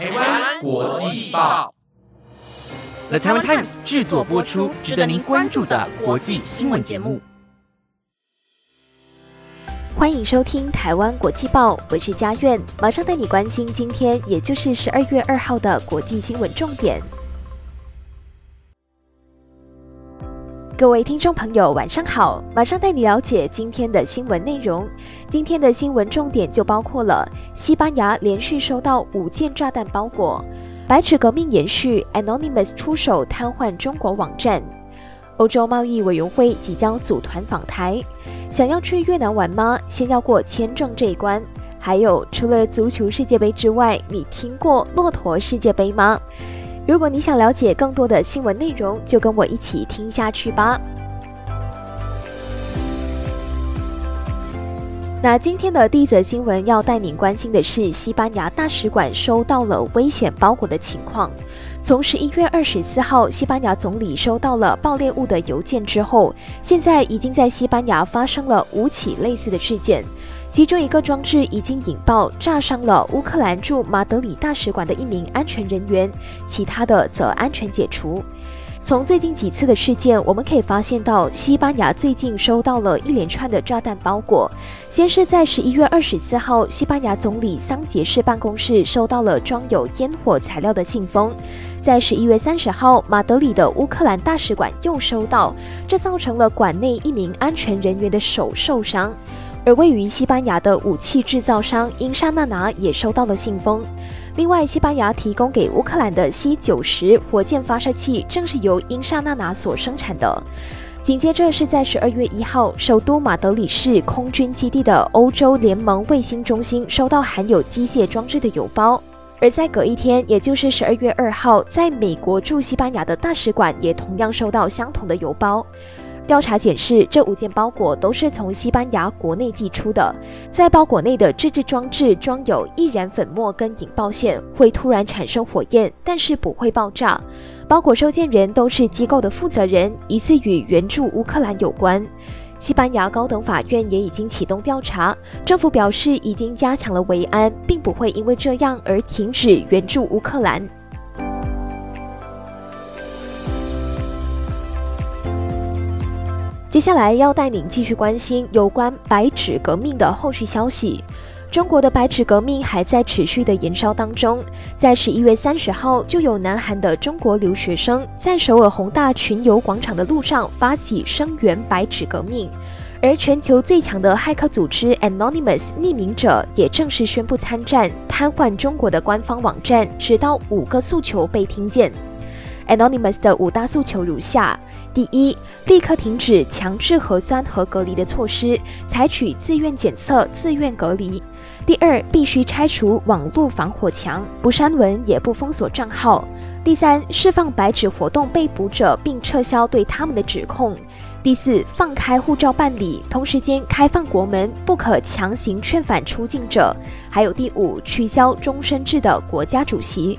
台湾国际报，The Taiwan Times 制作播出，值得您关注的国际新闻节目。欢迎收听《台湾国际报》，我是佳苑，马上带你关心今天，也就是十二月二号的国际新闻重点。各位听众朋友，晚上好！马上带你了解今天的新闻内容。今天的新闻重点就包括了：西班牙连续收到五件炸弹包裹；白纸革命延续，Anonymous 出手瘫痪中国网站；欧洲贸易委员会即将组团访台。想要去越南玩吗？先要过签证这一关。还有，除了足球世界杯之外，你听过骆驼世界杯吗？如果你想了解更多的新闻内容，就跟我一起听下去吧。那今天的第一则新闻要带您关心的是西班牙大使馆收到了危险包裹的情况。从十一月二十四号，西班牙总理收到了爆裂物的邮件之后，现在已经在西班牙发生了五起类似的事件。其中一个装置已经引爆，炸伤了乌克兰驻马德里大使馆的一名安全人员，其他的则安全解除。从最近几次的事件，我们可以发现到，西班牙最近收到了一连串的炸弹包裹。先是在十一月二十四号，西班牙总理桑杰士办公室收到了装有烟火材料的信封；在十一月三十号，马德里的乌克兰大使馆又收到，这造成了馆内一名安全人员的手受伤。而位于西班牙的武器制造商英沙纳拿也收到了信封。另外，西班牙提供给乌克兰的 C 九十火箭发射器正是由英沙纳拿所生产的。紧接着是在十二月一号，首都马德里市空军基地的欧洲联盟卫星中心收到含有机械装置的邮包。而在隔一天，也就是十二月二号，在美国驻西班牙的大使馆也同样收到相同的邮包。调查显示，这五件包裹都是从西班牙国内寄出的。在包裹内的自制装置装有易燃粉末跟引爆线，会突然产生火焰，但是不会爆炸。包裹收件人都是机构的负责人，疑似与援助乌克兰有关。西班牙高等法院也已经启动调查，政府表示已经加强了维安，并不会因为这样而停止援助乌克兰。接下来要带您继续关心有关白纸革命的后续消息。中国的白纸革命还在持续的燃烧当中。在十一月三十号，就有南韩的中国留学生在首尔宏大群游广场的路上发起声援白纸革命，而全球最强的骇客组织 Anonymous 匿名者也正式宣布参战，瘫痪中国的官方网站，直到五个诉求被听见。Anonymous 的五大诉求如下：第一，立刻停止强制核酸和隔离的措施，采取自愿检测、自愿隔离；第二，必须拆除网络防火墙，不删文也不封锁账号；第三，释放白纸活动被捕者，并撤销对他们的指控；第四，放开护照办理，同时间开放国门，不可强行劝返出境者；还有第五，取消终身制的国家主席。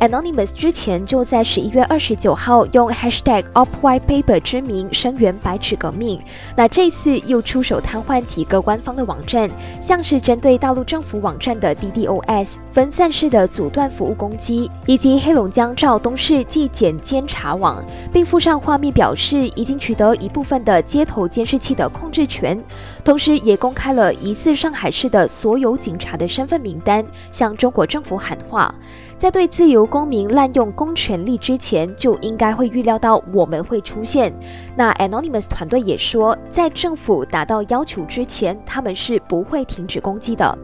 Anonymous 之前就在十一月二十九号用 hashtag #OpWhitePaper 之名声援白纸革命，那这次又出手瘫痪几个官方的网站，像是针对大陆政府网站的 DDoS 分散式的阻断服务攻击，以及黑龙江肇东市纪检监察网，并附上画面表示已经取得一部分的街头监视器的控制权，同时也公开了疑似上海市的所有警察的身份名单，向中国政府喊话。在对自由公民滥用公权力之前，就应该会预料到我们会出现。那 Anonymous 团队也说，在政府达到要求之前，他们是不会停止攻击的。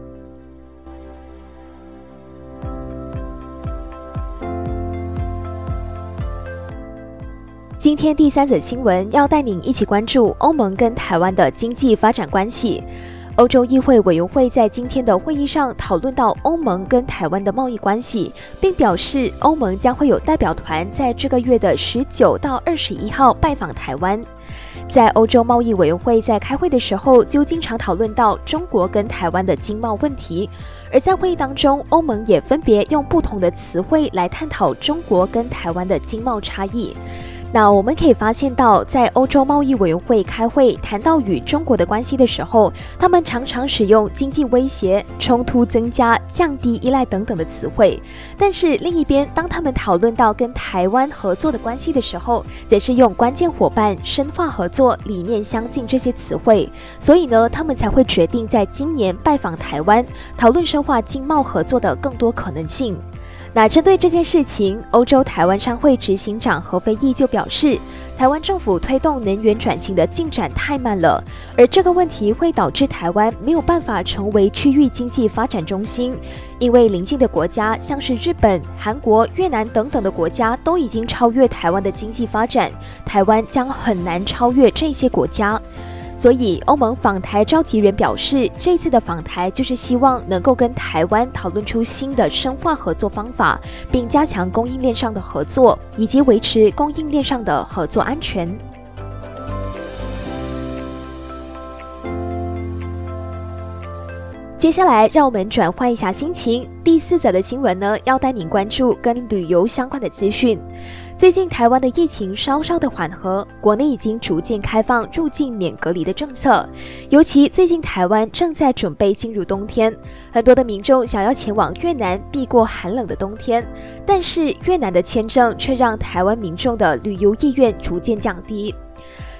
今天第三则新闻要带您一起关注欧盟跟台湾的经济发展关系。欧洲议会委员会在今天的会议上讨论到欧盟跟台湾的贸易关系，并表示欧盟将会有代表团在这个月的十九到二十一号拜访台湾。在欧洲贸易委员会在开会的时候，就经常讨论到中国跟台湾的经贸问题，而在会议当中，欧盟也分别用不同的词汇来探讨中国跟台湾的经贸差异。那我们可以发现到，在欧洲贸易委员会开会谈到与中国的关系的时候，他们常常使用经济威胁、冲突增加、降低依赖等等的词汇。但是另一边，当他们讨论到跟台湾合作的关系的时候，则是用关键伙伴、深化合作、理念相近这些词汇。所以呢，他们才会决定在今年拜访台湾，讨论深化经贸合作的更多可能性。那针对这件事情，欧洲台湾商会执行长何飞义就表示，台湾政府推动能源转型的进展太慢了，而这个问题会导致台湾没有办法成为区域经济发展中心，因为邻近的国家像是日本、韩国、越南等等的国家都已经超越台湾的经济发展，台湾将很难超越这些国家。所以，欧盟访台召集人表示，这次的访台就是希望能够跟台湾讨论出新的深化合作方法，并加强供应链上的合作，以及维持供应链上的合作安全。接下来，让我们转换一下心情。第四则的新闻呢，要带您关注跟旅游相关的资讯。最近台湾的疫情稍稍的缓和，国内已经逐渐开放入境免隔离的政策。尤其最近台湾正在准备进入冬天，很多的民众想要前往越南避过寒冷的冬天，但是越南的签证却让台湾民众的旅游意愿逐渐降低。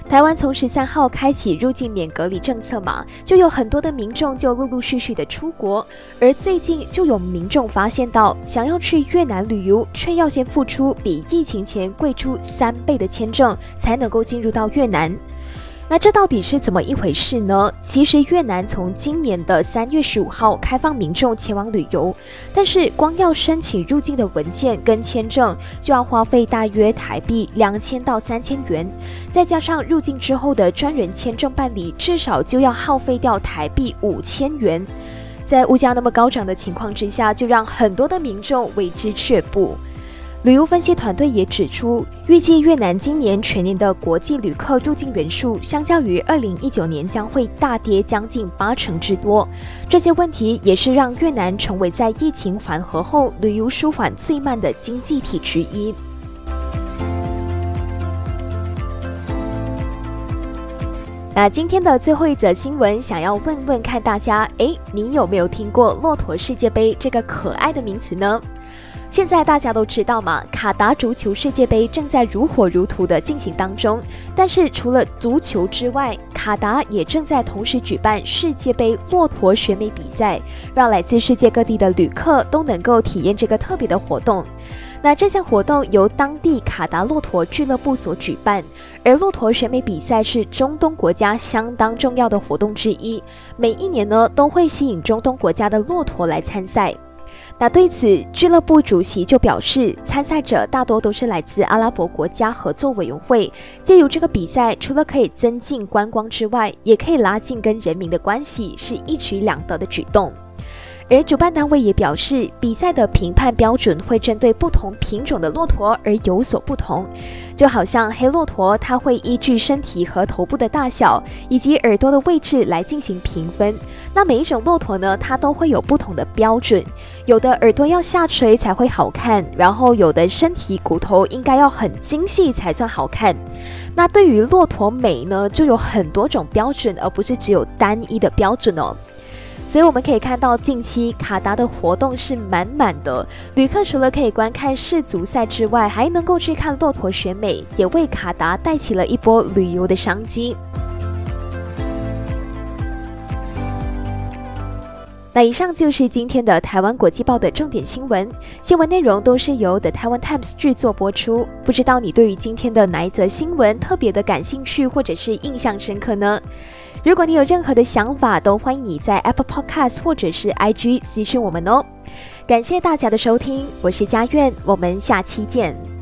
台湾从十三号开启入境免隔离政策嘛，就有很多的民众就陆陆续续的出国，而最近就有民众发现到，想要去越南旅游，却要先付出比疫情前贵出三倍的签证，才能够进入到越南。那这到底是怎么一回事呢？其实越南从今年的三月十五号开放民众前往旅游，但是光要申请入境的文件跟签证就要花费大约台币两千到三千元，再加上入境之后的专人签证办理，至少就要耗费掉台币五千元。在物价那么高涨的情况之下，就让很多的民众为之却步。旅游分析团队也指出，预计越南今年全年的国际旅客入境人数，相较于二零一九年将会大跌将近八成之多。这些问题也是让越南成为在疫情缓和后旅游舒缓最慢的经济体之一。那今天的最后一则新闻，想要问问看大家，诶，你有没有听过“骆驼世界杯”这个可爱的名词呢？现在大家都知道嘛，卡达足球世界杯正在如火如荼的进行当中。但是除了足球之外，卡达也正在同时举办世界杯骆驼选美比赛，让来自世界各地的旅客都能够体验这个特别的活动。那这项活动由当地卡达骆驼俱乐部所举办，而骆驼选美比赛是中东国家相当重要的活动之一，每一年呢都会吸引中东国家的骆驼来参赛。那对此，俱乐部主席就表示，参赛者大多都是来自阿拉伯国家合作委员会，借由这个比赛，除了可以增进观光之外，也可以拉近跟人民的关系，是一举两得的举动。而主办单位也表示，比赛的评判标准会针对不同品种的骆驼而有所不同。就好像黑骆驼，它会依据身体和头部的大小以及耳朵的位置来进行评分。那每一种骆驼呢，它都会有不同的标准。有的耳朵要下垂才会好看，然后有的身体骨头应该要很精细才算好看。那对于骆驼美呢，就有很多种标准，而不是只有单一的标准哦。所以我们可以看到，近期卡达的活动是满满的。旅客除了可以观看世足赛之外，还能够去看骆驼选美，也为卡达带起了一波旅游的商机。那以上就是今天的台湾国际报的重点新闻，新闻内容都是由 The Taiwan Times 制作播出。不知道你对于今天的哪一则新闻特别的感兴趣，或者是印象深刻呢？如果你有任何的想法，都欢迎你在 Apple Podcast 或者是 IG 私讯我们哦。感谢大家的收听，我是佳苑，我们下期见。